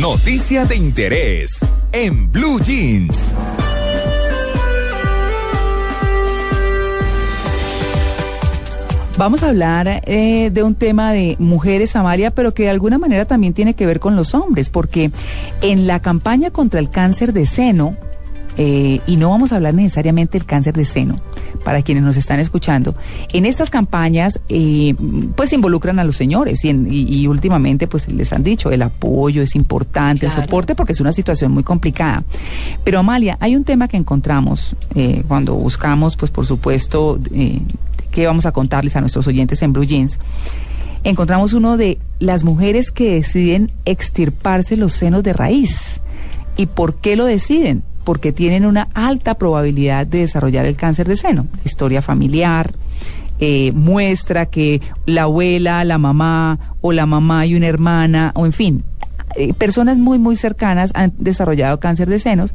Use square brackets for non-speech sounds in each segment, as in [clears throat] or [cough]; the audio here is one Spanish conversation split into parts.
Noticia de interés en Blue Jeans. Vamos a hablar eh, de un tema de mujeres, Amalia, pero que de alguna manera también tiene que ver con los hombres, porque en la campaña contra el cáncer de seno, eh, y no vamos a hablar necesariamente del cáncer de seno, para quienes nos están escuchando, en estas campañas eh, pues involucran a los señores y, y, últimamente pues les han dicho el apoyo es importante, el soporte, porque es una situación muy complicada. Pero Amalia, hay un tema que encontramos eh, cuando buscamos pues por supuesto eh, que vamos a contarles a nuestros oyentes en Blue Jeans, encontramos uno de las mujeres que deciden extirparse los senos de raíz. ¿Y por qué lo deciden? Porque tienen una alta probabilidad de desarrollar el cáncer de seno. Historia familiar, eh, muestra que la abuela, la mamá o la mamá y una hermana, o en fin, eh, personas muy, muy cercanas han desarrollado cáncer de senos.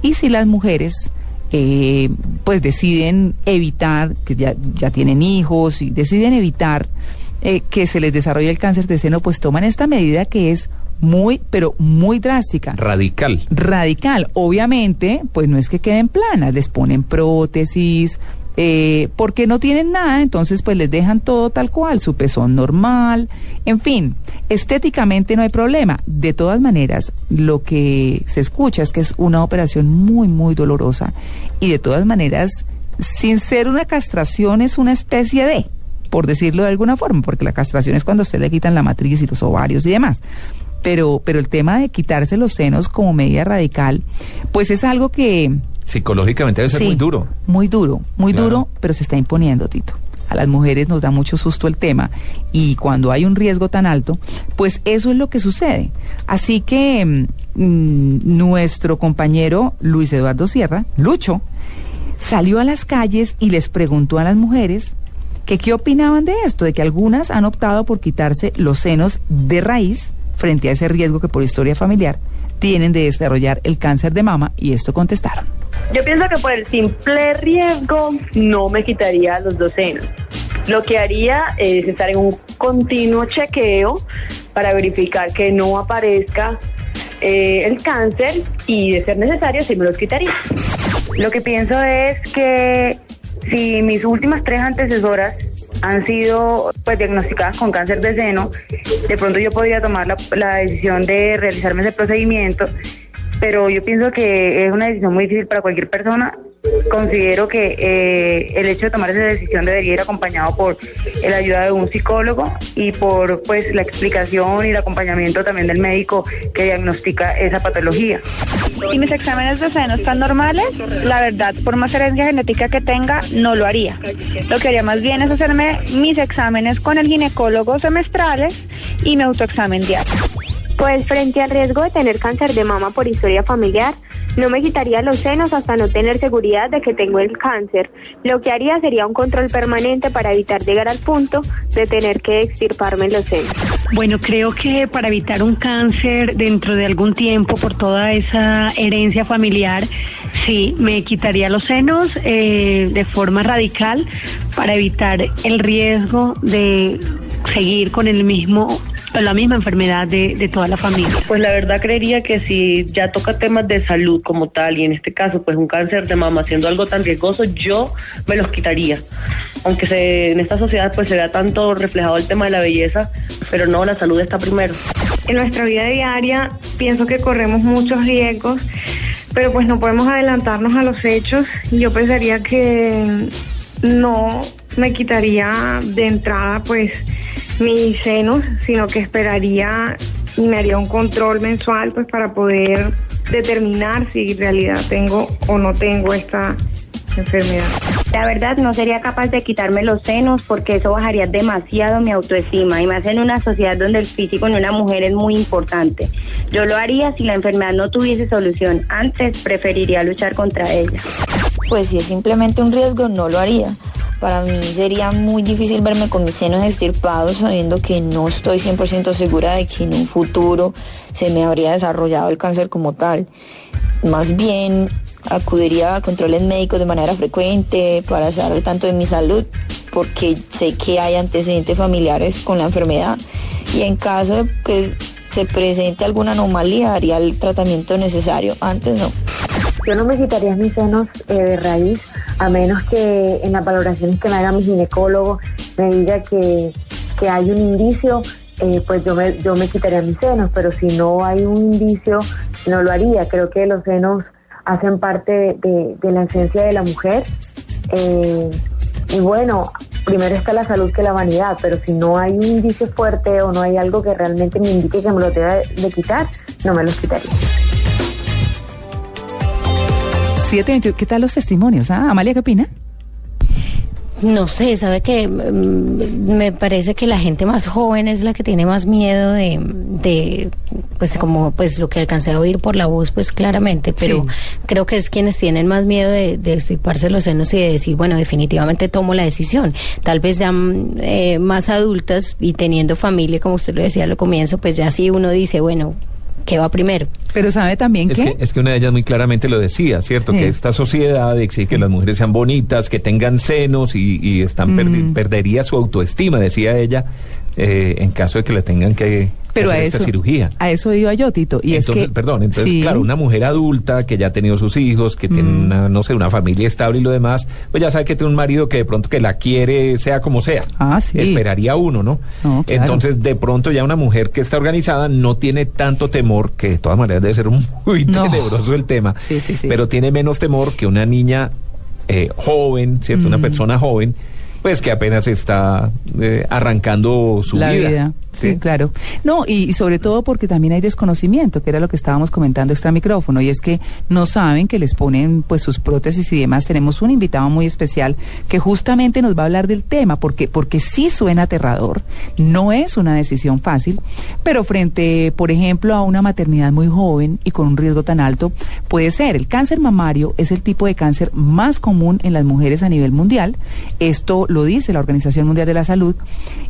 Y si las mujeres eh, pues deciden evitar, que ya, ya tienen hijos y deciden evitar que se les desarrolle el cáncer de seno, pues toman esta medida que es muy, pero muy drástica. Radical. Radical. Obviamente, pues no es que queden planas, les ponen prótesis, eh, porque no tienen nada, entonces pues les dejan todo tal cual, su pezón normal, en fin, estéticamente no hay problema. De todas maneras, lo que se escucha es que es una operación muy, muy dolorosa y de todas maneras, sin ser una castración, es una especie de, por decirlo de alguna forma, porque la castración es cuando se le quitan la matriz y los ovarios y demás pero, pero el tema de quitarse los senos como medida radical, pues es algo que... Psicológicamente debe ser muy duro. Muy duro, muy duro, pero se está imponiendo, Tito. A las mujeres nos da mucho susto el tema y cuando hay un riesgo tan alto, pues eso es lo que sucede. Así que mm, nuestro compañero Luis Eduardo Sierra, Lucho, salió a las calles y les preguntó a las mujeres que qué opinaban de esto, de que algunas han optado por quitarse los senos de raíz frente a ese riesgo que por historia familiar tienen de desarrollar el cáncer de mama y esto contestaron. Yo pienso que por el simple riesgo no me quitaría los dos senos. Lo que haría es estar en un continuo chequeo para verificar que no aparezca eh, el cáncer y de ser necesario sí me los quitaría. Lo que pienso es que si mis últimas tres antecesoras han sido pues diagnosticadas con cáncer de seno, de pronto yo podría tomar la, la decisión de realizarme ese procedimiento, pero yo pienso que es una decisión muy difícil para cualquier persona considero que eh, el hecho de tomar esa decisión debería ir acompañado por la ayuda de un psicólogo y por pues la explicación y el acompañamiento también del médico que diagnostica esa patología. Si mis exámenes de seno están normales, la verdad, por más herencia genética que tenga, no lo haría. Lo que haría más bien es hacerme mis exámenes con el ginecólogo semestrales y mi autoexamen diario. Pues frente al riesgo de tener cáncer de mama por historia familiar, no me quitaría los senos hasta no tener seguridad de que tengo el cáncer. Lo que haría sería un control permanente para evitar llegar al punto de tener que extirparme los senos. Bueno, creo que para evitar un cáncer dentro de algún tiempo por toda esa herencia familiar, sí, me quitaría los senos eh, de forma radical para evitar el riesgo de seguir con el mismo la misma enfermedad de, de, toda la familia. Pues la verdad creería que si ya toca temas de salud como tal y en este caso pues un cáncer de mama siendo algo tan riesgoso, yo me los quitaría. Aunque se, en esta sociedad pues se vea tanto reflejado el tema de la belleza, pero no, la salud está primero. En nuestra vida diaria pienso que corremos muchos riesgos, pero pues no podemos adelantarnos a los hechos. Yo pensaría que no me quitaría de entrada pues mis senos, sino que esperaría y me haría un control mensual pues para poder determinar si en realidad tengo o no tengo esta enfermedad. La verdad no sería capaz de quitarme los senos porque eso bajaría demasiado mi autoestima y más en una sociedad donde el físico en una mujer es muy importante. Yo lo haría si la enfermedad no tuviese solución. Antes preferiría luchar contra ella. Pues si es simplemente un riesgo, no lo haría para mí sería muy difícil verme con mis senos estirpados sabiendo que no estoy 100% segura de que en un futuro se me habría desarrollado el cáncer como tal. Más bien acudiría a controles médicos de manera frecuente para saber tanto de mi salud porque sé que hay antecedentes familiares con la enfermedad y en caso de que se presente alguna anomalía, haría el tratamiento necesario. Antes no. Yo no me quitaría mis senos eh, de raíz, a menos que en las valoraciones que me haga mi ginecólogo me diga que, que hay un indicio, eh, pues yo me, yo me quitaría mis senos, pero si no hay un indicio, no lo haría. Creo que los senos hacen parte de, de la esencia de la mujer. Eh, y bueno, primero está la salud que la vanidad, pero si no hay un indicio fuerte o no hay algo que realmente me indique que me lo deba de quitar, no me los quitaría. ¿Qué tal los testimonios? Ah, Amalia, ¿qué opina? No sé, sabe que mm, me parece que la gente más joven es la que tiene más miedo de, de pues como pues lo que alcancé a oír por la voz, pues claramente, pero creo que es quienes tienen más miedo de, de estiparse los senos y de decir, bueno, definitivamente tomo la decisión. Tal vez ya mm, eh, más adultas y teniendo familia, como usted lo decía al comienzo, pues ya sí uno dice, bueno, ¿qué va primero? Pero sabe también es que... Es que una de ellas muy claramente lo decía, ¿cierto? Que esta sociedad exige que las mujeres sean bonitas, que tengan senos y, están mm. perdería su autoestima, decía ella, eh, en caso de que le tengan que pero a eso, cirugía. A eso iba yo, Tito. Y entonces, es que, perdón, entonces, claro, una mujer adulta que ya ha tenido sus hijos, que tiene, mm. una, no sé, una familia estable y lo demás, pues ya sabe que tiene un marido que de pronto que la quiere, sea como sea. Ah, sí. Esperaría uno, ¿no? Entonces, de pronto ya una mujer que está organizada no tiene tanto temor, que de todas maneras debe ser [laughs] muy tenebroso el tema, sí, sí, pero tiene menos temor que una niña eh, joven, ¿cierto? Una mm. persona joven pues que apenas está eh, arrancando su La vida. Sí, claro. No, y, sobre todo porque también hay desconocimiento, que era lo que estábamos comentando extra micrófono, y es que no saben que les ponen pues sus prótesis y demás. Tenemos un invitado muy especial que justamente nos va a hablar del tema, porque, porque sí suena aterrador, no es una decisión fácil, pero frente, por ejemplo, a una maternidad muy joven y con un riesgo tan alto, puede ser. El cáncer mamario es el tipo de cáncer más común en las mujeres a nivel mundial. Esto lo dice la Organización Mundial de la Salud,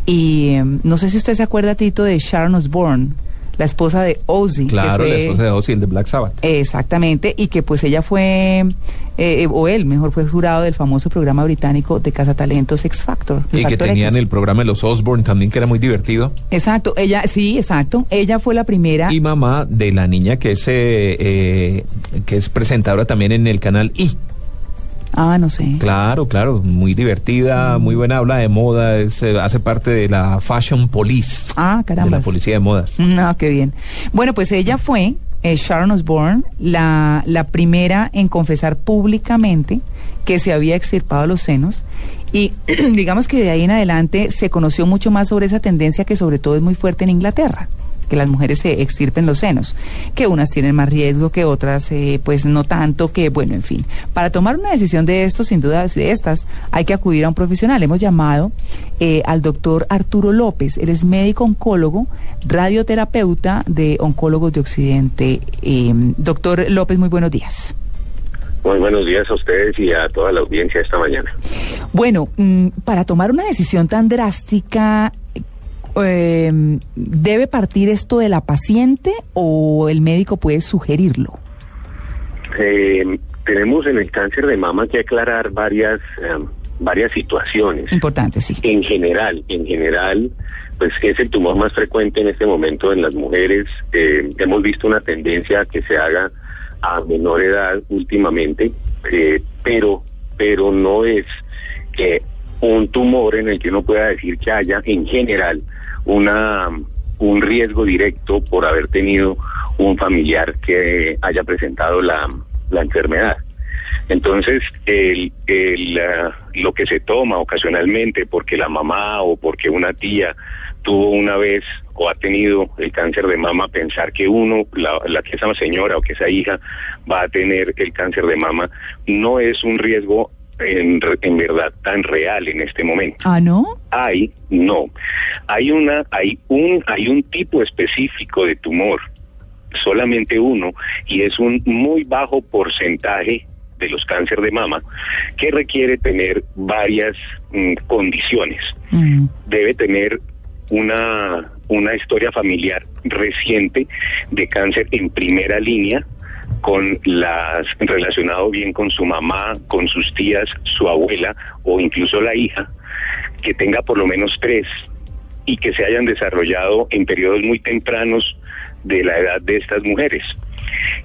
y em, no sé si usted se acuerda Tito, de Sharon Osbourne? la esposa de Ozzy. Claro, la esposa de Ozzy, el de Black Sabbath. Exactamente, y que pues ella fue, eh, o él mejor fue jurado del famoso programa británico de Casa Talentos X Factor. Y que tenían el programa de los Osbourne también, que era muy divertido. Exacto, ella, sí, exacto, ella fue la primera. Y mamá de la niña que es, eh, eh, que es presentadora también en el canal I. Ah, no sé. Claro, claro, muy divertida, muy buena, habla de moda, eh, hace parte de la Fashion Police. Ah, caramba. De la policía de modas. No, qué bien. Bueno, pues ella fue, eh, Sharon Osbourne, la, la primera en confesar públicamente que se había extirpado los senos y [clears throat] digamos que de ahí en adelante se conoció mucho más sobre esa tendencia que sobre todo es muy fuerte en Inglaterra que las mujeres se extirpen los senos, que unas tienen más riesgo que otras, eh, pues no tanto, que bueno, en fin. Para tomar una decisión de esto, sin duda de estas, hay que acudir a un profesional. Hemos llamado eh, al doctor Arturo López, él es médico oncólogo, radioterapeuta de Oncólogos de Occidente. Eh, doctor López, muy buenos días. Muy buenos días a ustedes y a toda la audiencia esta mañana. Bueno, mm, para tomar una decisión tan drástica, eh, ¿debe partir esto de la paciente o el médico puede sugerirlo? Eh, tenemos en el cáncer de mama que aclarar varias em, varias situaciones. Importantes, sí. En general, en general, pues es el tumor más frecuente en este momento en las mujeres. Eh, hemos visto una tendencia a que se haga a menor edad últimamente, eh, pero pero no es que un tumor en el que uno pueda decir que haya en general una, un riesgo directo por haber tenido un familiar que haya presentado la, la enfermedad. Entonces, el, el, ah, lo que se toma ocasionalmente porque la mamá o porque una tía tuvo una vez o ha tenido el cáncer de mama, pensar que uno, la, la que esa señora o que esa hija va a tener el cáncer de mama, no es un riesgo en, en, verdad tan real en este momento. Ah, ¿no? Hay, no. Hay una, hay un, hay un tipo específico de tumor, solamente uno, y es un muy bajo porcentaje de los cánceres de mama que requiere tener varias mm, condiciones. Mm. Debe tener una, una historia familiar reciente de cáncer en primera línea, con las relacionado bien con su mamá, con sus tías, su abuela o incluso la hija, que tenga por lo menos tres y que se hayan desarrollado en periodos muy tempranos de la edad de estas mujeres.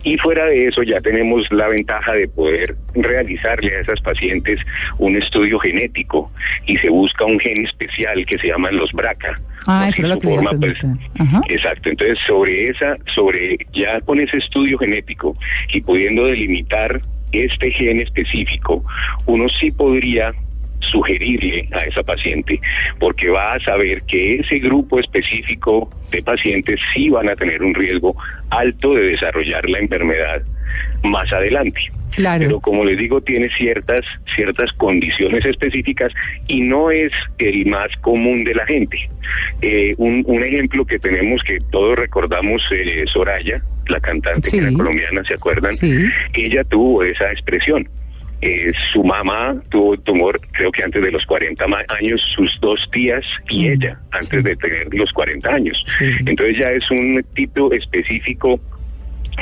Y fuera de eso ya tenemos la ventaja de poder realizarle a esas pacientes un estudio genético y se busca un gen especial que se llaman los BRCA. Ah, eso es lo que forma, pues. Ajá. Exacto, entonces sobre esa, sobre ya con ese estudio genético y pudiendo delimitar este gen específico, uno sí podría sugerirle a esa paciente, porque va a saber que ese grupo específico de pacientes sí van a tener un riesgo alto de desarrollar la enfermedad más adelante. Claro. Pero como les digo, tiene ciertas, ciertas condiciones específicas y no es el más común de la gente. Eh, un, un ejemplo que tenemos que todos recordamos, eh, Soraya, la cantante que era colombiana, ¿se acuerdan? Sí. Ella tuvo esa expresión. Eh, su mamá tuvo tumor, creo que antes de los 40 ma- años, sus dos tías y ella, antes de tener los 40 años. Entonces ya es un tipo específico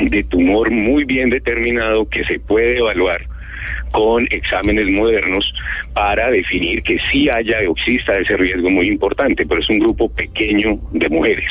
de tumor muy bien determinado que se puede evaluar con exámenes modernos para definir que sí haya o exista ese riesgo muy importante, pero es un grupo pequeño de mujeres.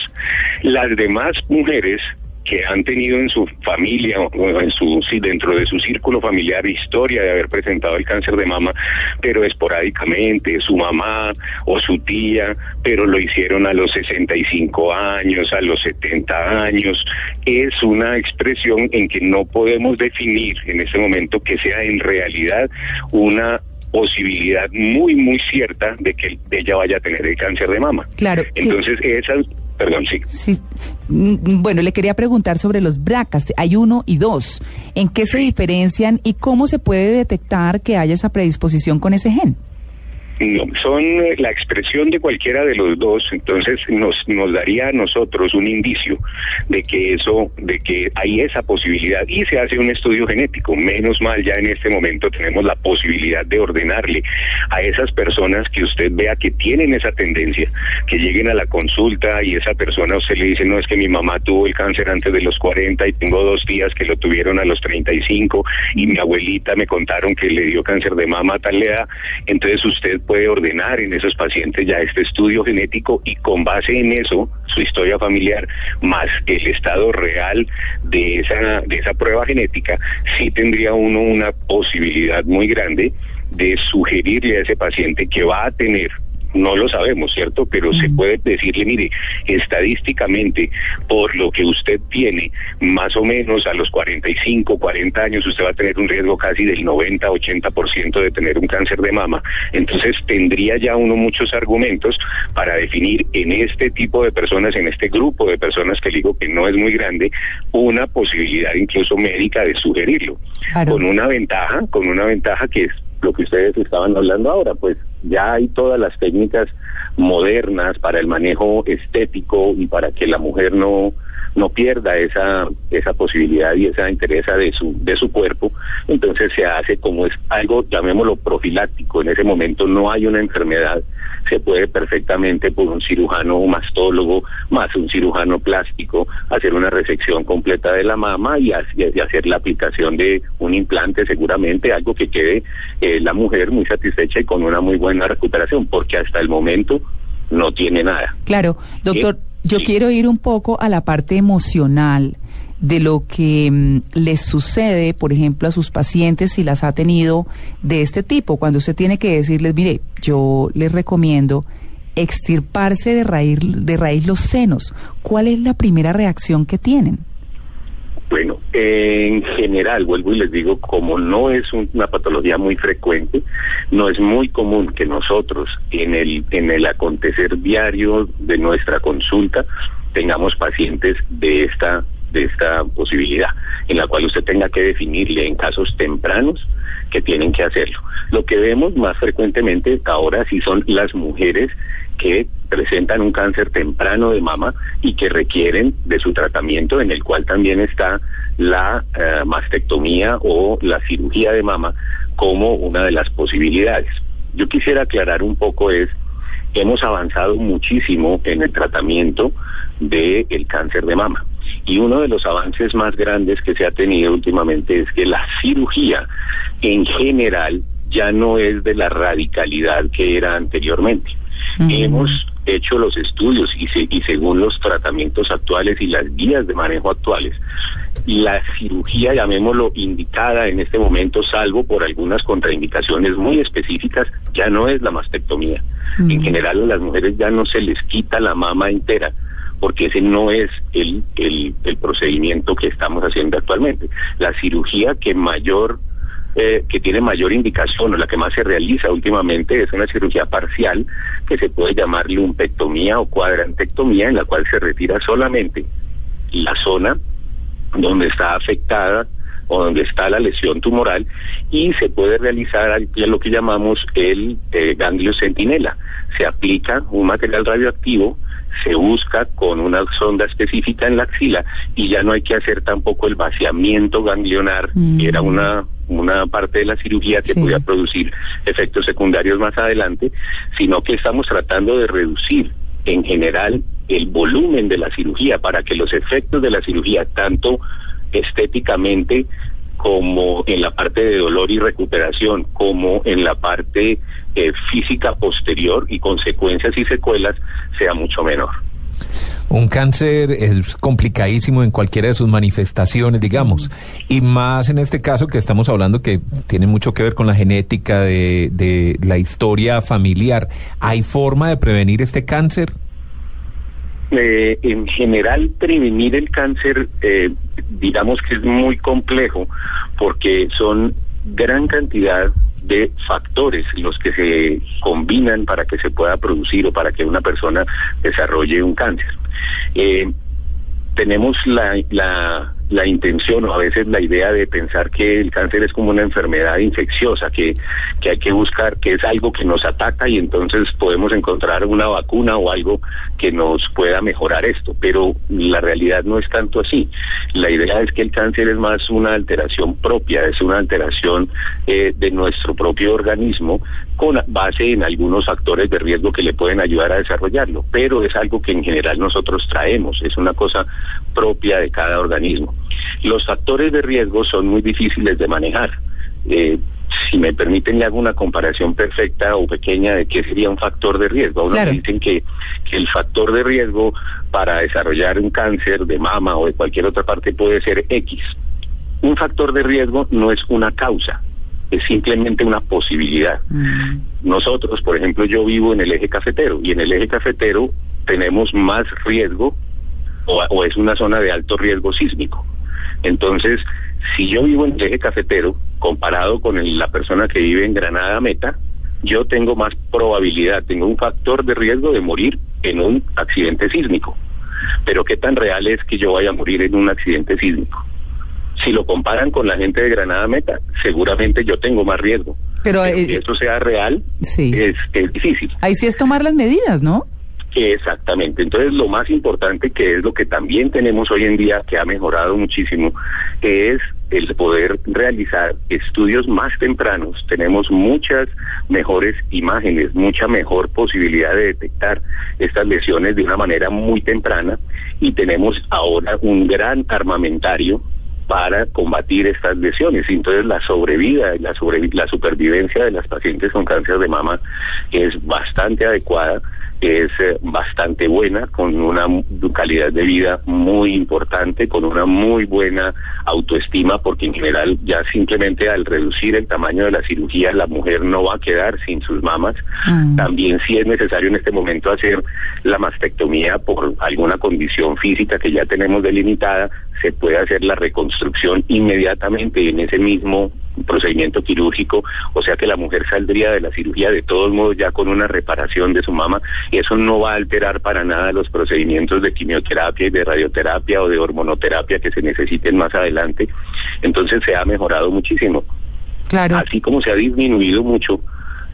Las demás mujeres que han tenido en su familia o en su dentro de su círculo familiar historia de haber presentado el cáncer de mama, pero esporádicamente, su mamá o su tía, pero lo hicieron a los 65 años, a los 70 años, es una expresión en que no podemos definir en este momento que sea en realidad una posibilidad muy muy cierta de que ella vaya a tener el cáncer de mama. Claro. Entonces, esa, perdón, sí. Sí. Mm, Bueno, le quería preguntar sobre los BRCAs. Hay uno y dos. ¿En qué se diferencian y cómo se puede detectar que haya esa predisposición con ese gen? No, son eh, la expresión de cualquiera de los dos, entonces nos, nos daría a nosotros un indicio de que eso, de que hay esa posibilidad y se hace un estudio genético. Menos mal ya en este momento tenemos la posibilidad de ordenarle a esas personas que usted vea que tienen esa tendencia, que lleguen a la consulta y esa persona usted le dice, no es que mi mamá tuvo el cáncer antes de los 40 y tengo dos días que lo tuvieron a los 35 y mi abuelita me contaron que le dio cáncer de mama a tal edad, entonces usted puede ordenar en esos pacientes ya este estudio genético y con base en eso, su historia familiar más el estado real de esa, de esa prueba genética, sí tendría uno una posibilidad muy grande de sugerirle a ese paciente que va a tener no lo sabemos, ¿cierto? Pero se puede decirle, mire, estadísticamente, por lo que usted tiene, más o menos a los 45, 40 años, usted va a tener un riesgo casi del 90, 80% de tener un cáncer de mama. Entonces, tendría ya uno muchos argumentos para definir en este tipo de personas, en este grupo de personas que digo que no es muy grande, una posibilidad incluso médica de sugerirlo. Con una ventaja, con una ventaja que es lo que ustedes estaban hablando ahora, pues ya hay todas las técnicas modernas para el manejo estético y para que la mujer no no pierda esa esa posibilidad y esa interés de su de su cuerpo. Entonces se hace como es algo llamémoslo profiláctico. En ese momento no hay una enfermedad. Se puede perfectamente por un cirujano mastólogo más un cirujano plástico hacer una resección completa de la mama y hacer la aplicación de un implante seguramente algo que quede eh, la mujer muy satisfecha y con una muy buena recuperación porque hasta el momento no tiene nada Claro, doctor, yo quiero ir un poco a la parte emocional de lo que mm, les sucede, por ejemplo, a sus pacientes si las ha tenido de este tipo, cuando usted tiene que decirles, mire, yo les recomiendo extirparse de raíz, de raíz los senos. ¿Cuál es la primera reacción que tienen? Bueno, en general, vuelvo y les digo, como no es un- una patología muy frecuente, no es muy común que nosotros en el, en el acontecer diario de nuestra consulta tengamos pacientes de esta, de esta posibilidad, en la cual usted tenga que definirle en casos tempranos que tienen que hacerlo. Lo que vemos más frecuentemente ahora sí son las mujeres que presentan un cáncer temprano de mama y que requieren de su tratamiento, en el cual también está la eh, mastectomía o la cirugía de mama como una de las posibilidades. Yo quisiera aclarar un poco es, hemos avanzado muchísimo en el tratamiento del cáncer de mama. Y uno de los avances más grandes que se ha tenido últimamente es que la cirugía en general ya no es de la radicalidad que era anteriormente. Hemos hecho los estudios y, se- y según los tratamientos actuales y las guías de manejo actuales, la cirugía, llamémoslo, indicada en este momento, salvo por algunas contraindicaciones muy específicas, ya no es la mastectomía. En general a las mujeres ya no se les quita la mama entera, porque ese no es el, el, el procedimiento que estamos haciendo actualmente. La cirugía que mayor eh, que tiene mayor indicación o la que más se realiza últimamente es una cirugía parcial que se puede llamar lumpectomía o cuadrantectomía en la cual se retira solamente la zona donde está afectada o donde está la lesión tumoral y se puede realizar al- lo que llamamos el eh, ganglio centinela. Se aplica un material radioactivo, se busca con una sonda específica en la axila y ya no hay que hacer tampoco el vaciamiento ganglionar, que era una una parte de la cirugía que podía producir efectos secundarios más adelante, sino que estamos tratando de reducir en general el volumen de la cirugía para que los efectos de la cirugía, tanto estéticamente como en la parte de dolor y recuperación, como en la parte eh, física posterior y consecuencias y secuelas, sea mucho menor. Un cáncer es complicadísimo en cualquiera de sus manifestaciones, digamos, y más en este caso que estamos hablando que tiene mucho que ver con la genética de, de la historia familiar. ¿Hay forma de prevenir este cáncer? Eh, en general, prevenir el cáncer, eh, digamos que es muy complejo porque son gran cantidad de factores los que se combinan para que se pueda producir o para que una persona desarrolle un cáncer. Eh, tenemos la, la, la intención o a veces la idea de pensar que el cáncer es como una enfermedad infecciosa, que, que hay que buscar que es algo que nos ataca y entonces podemos encontrar una vacuna o algo que nos pueda mejorar esto. Pero la realidad no es tanto así. La idea es que el cáncer es más una alteración propia, es una alteración eh, de nuestro propio organismo con base en algunos factores de riesgo que le pueden ayudar a desarrollarlo, pero es algo que en general nosotros traemos, es una cosa propia de cada organismo. Los factores de riesgo son muy difíciles de manejar. Eh, si me permiten, le hago una comparación perfecta o pequeña de qué sería un factor de riesgo. A uno Claro. le dicen que, que el factor de riesgo para desarrollar un cáncer de mama o de cualquier otra parte puede ser X. Un factor de riesgo no es una causa, es simplemente una posibilidad. Nosotros, por ejemplo, yo vivo en el eje cafetero y en el eje cafetero tenemos más riesgo o, o es una zona de alto riesgo sísmico. Entonces, si yo vivo en el eje cafetero, comparado con el- la persona que vive en Granada Meta, yo tengo más probabilidad, tengo un factor de riesgo de morir en un accidente sísmico. Pero qué tan real es que yo vaya a morir en un accidente sísmico. Si lo comparan con la gente de Granada Meta, seguramente yo tengo más riesgo. Pero, Pero eh, que esto sea real sí. es, es difícil. Ahí sí es tomar las medidas, ¿no? Exactamente. Entonces, lo más importante, que es lo que también tenemos hoy en día, que ha mejorado muchísimo, es el poder realizar estudios más tempranos. Tenemos muchas mejores imágenes, mucha mejor posibilidad de detectar estas lesiones de una manera muy temprana y tenemos ahora un gran armamentario para combatir estas lesiones. Entonces la sobrevida, la, sobrevi- la supervivencia de las pacientes con cáncer de mama es bastante adecuada, es eh, bastante buena, con una calidad de vida muy importante, con una muy buena autoestima, porque en general ya simplemente al reducir el tamaño de la cirugía la mujer no va a quedar sin sus mamas. También si es necesario en este momento hacer la mastectomía por alguna condición física que ya tenemos delimitada, se puede hacer la reconstrucción inmediatamente en ese mismo procedimiento quirúrgico, o sea que la mujer saldría de la cirugía de todos modos ya con una reparación de su mama y eso no va a alterar para nada los procedimientos de quimioterapia y de radioterapia o de hormonoterapia que se necesiten más adelante. Entonces se ha mejorado muchísimo. Claro. Así como se ha disminuido mucho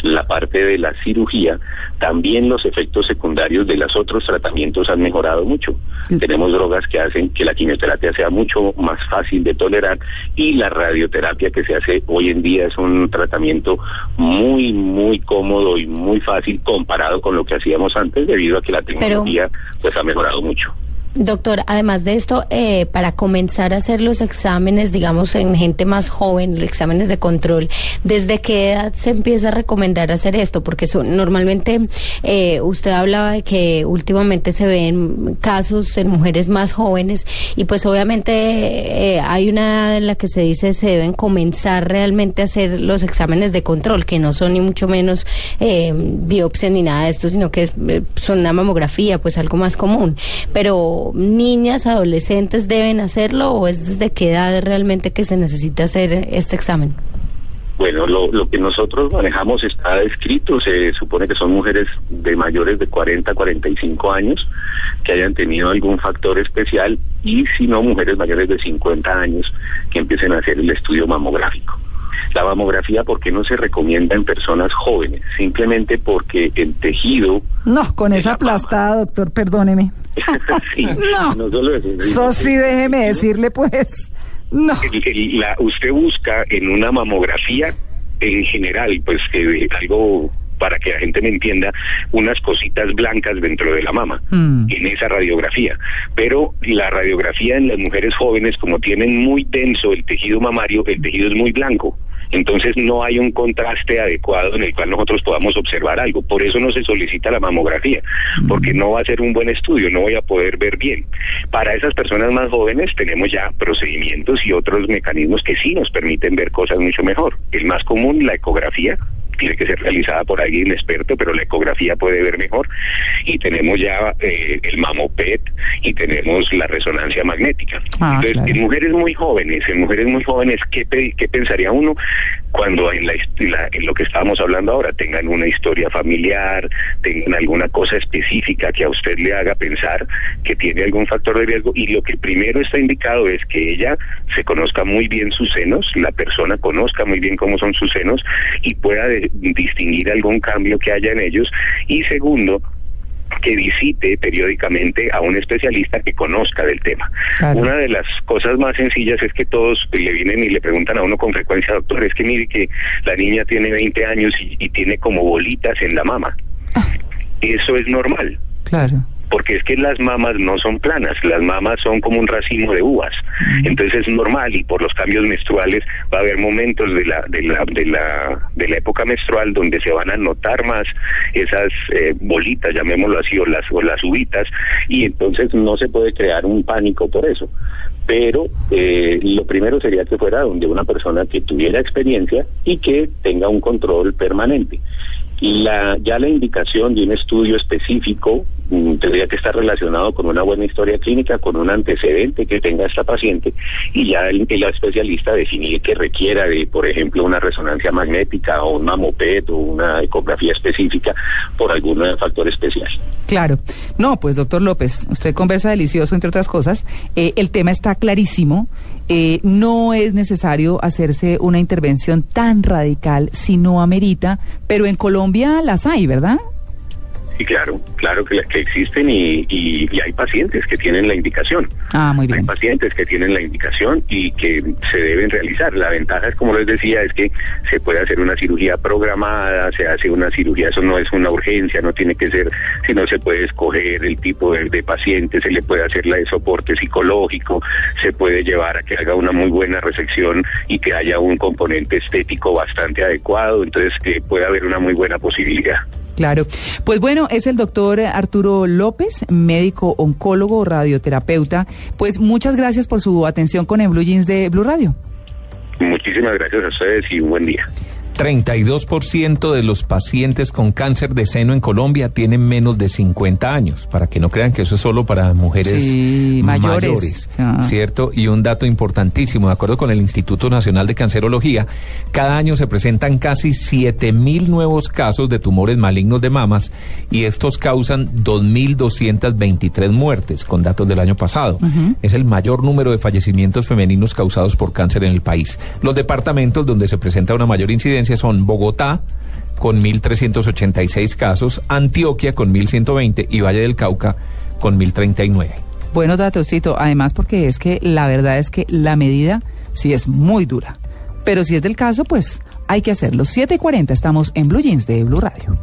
la parte de la cirugía, también los efectos secundarios de los otros tratamientos han mejorado mucho. Tenemos drogas que hacen que la quimioterapia sea mucho más fácil de tolerar y la radioterapia que se hace hoy en día es un tratamiento muy, muy cómodo y muy fácil comparado con lo que hacíamos antes debido a que la tecnología pues ha mejorado mucho. Doctor, además de esto, eh, para comenzar a hacer los exámenes, digamos, en gente más joven, los exámenes de control, ¿desde qué edad se empieza a recomendar hacer esto? Porque normalmente eh, usted hablaba de que últimamente se ven casos en mujeres más jóvenes y pues obviamente eh, hay una edad en la que se dice se deben comenzar realmente a hacer los exámenes de control, que no son ni mucho menos eh, biopsia ni nada de esto, sino que es, eh, son una mamografía, pues algo más común. Pero niñas, adolescentes deben hacerlo o es desde qué edad realmente que se necesita hacer este examen? Bueno, lo, lo que nosotros manejamos está escrito, se supone que son mujeres de mayores de 40 45 años que hayan tenido algún factor especial y si no, mujeres mayores de 50 años que empiecen a hacer el estudio mamográfico. La mamografía, ¿por qué no se recomienda en personas jóvenes? Simplemente porque el tejido... No, con esa aplastada, doctor, perdóneme. [laughs] [laughs] sí, no, no solo eso. Eso sí, déjeme decirle, pues, no. El- el- la- usted busca en una mamografía, en general, pues que algo para que la gente me entienda, unas cositas blancas dentro de la mama, Mm. en esa radiografía. Pero la radiografía en las mujeres jóvenes, como tienen muy denso el tejido mamario, el tejido es muy blanco. Entonces no hay un contraste adecuado en el cual nosotros podamos observar algo. Por eso no se solicita la mamografía, porque no va a ser un buen estudio, no voy a poder ver bien. Para esas personas más jóvenes tenemos ya procedimientos y otros mecanismos que sí nos permiten ver cosas mucho mejor. El más común, la ecografía, tiene que ser realizada por alguien experto, pero la ecografía puede ver mejor. Y tenemos ya eh, el mamopet y tenemos la resonancia magnética. Ah, Entonces, claro. en mujeres muy jóvenes, en mujeres muy jóvenes, ¿qué, pe- qué pensaría uno cuando en, la, hist- la- en lo que estábamos hablando ahora tengan una historia familiar, tengan alguna cosa específica que a usted le haga pensar que tiene algún factor de riesgo? Y lo que primero está indicado es que ella se conozca muy bien sus senos, la persona conozca muy bien cómo son sus senos y pueda de- distinguir algún cambio que haya en ellos. Y segundo, que visite periódicamente a un especialista que conozca del tema. Claro. Una de las cosas más sencillas es que todos le vienen y le preguntan a uno con frecuencia, doctor, es que mire que la niña tiene 20 años y, y tiene como bolitas en la mama. Eso es normal. Claro. Porque es que las mamas no son planas, las mamas son como un racimo de uvas. Entonces es normal y por los cambios menstruales va a haber momentos de la, de la, de la, de la época menstrual donde se van a notar más esas eh, bolitas, llamémoslo así, o las, o las uvitas, y entonces no se puede crear un pánico por eso. Pero eh, lo primero sería que fuera donde una persona que tuviera experiencia y que tenga un control permanente. La, ya la indicación de un estudio específico mm, tendría que estar relacionado con una buena historia clínica, con un antecedente que tenga esta paciente y ya el, el especialista definir que requiera de, por ejemplo, una resonancia magnética o un mamopet o una ecografía específica por algún factor especial. Claro. No, pues doctor López, usted conversa delicioso, entre otras cosas. Eh, el tema está clarísimo. Eh, no es necesario hacerse una intervención tan radical si no amerita, pero en Colombia las hay, ¿verdad? Sí, claro, claro que, que existen y, y- y hay pacientes que tienen la indicación. Ah, muy Hay bien. pacientes que tienen la indicación y que se deben realizar. La ventaja es, como les decía, es que se puede hacer una cirugía programada, se hace una cirugía, eso no es una urgencia, no tiene que ser, sino se puede escoger el tipo de, de paciente, se le puede hacer la de soporte psicológico, se puede llevar a que haga una muy buena resección y que haya un componente estético bastante adecuado, entonces que puede haber una muy buena posibilidad. Claro. Pues bueno, es el doctor Arturo López, médico oncólogo, radioterapeuta. Pues muchas gracias por su atención con el Blue Jeans de Blue Radio. Muchísimas gracias a ustedes y un buen día. 32% de los pacientes con cáncer de seno en Colombia tienen menos de 50 años, para que no crean que eso es solo para mujeres Sí, mayores. Ah. ¿cierto? Y un dato importantísimo, de acuerdo con el Instituto Nacional de Cancerología, cada año se presentan casi 7 mil nuevos casos de tumores malignos de mamas y estos causan 2.223 muertes, con datos del año pasado. Es el mayor número de fallecimientos femeninos causados por cáncer en el país. Los departamentos donde se presenta una mayor incidencia son Bogotá, con 1.386 casos, Antioquia con 1.120 y Valle del Cauca con 1.039. Buenos datos, Tito. Además, porque es que la verdad es que la medida sí es muy dura. Pero si es del caso, pues hay que hacerlo. 7 y 40 estamos en Blue Jeans de Blue Radio.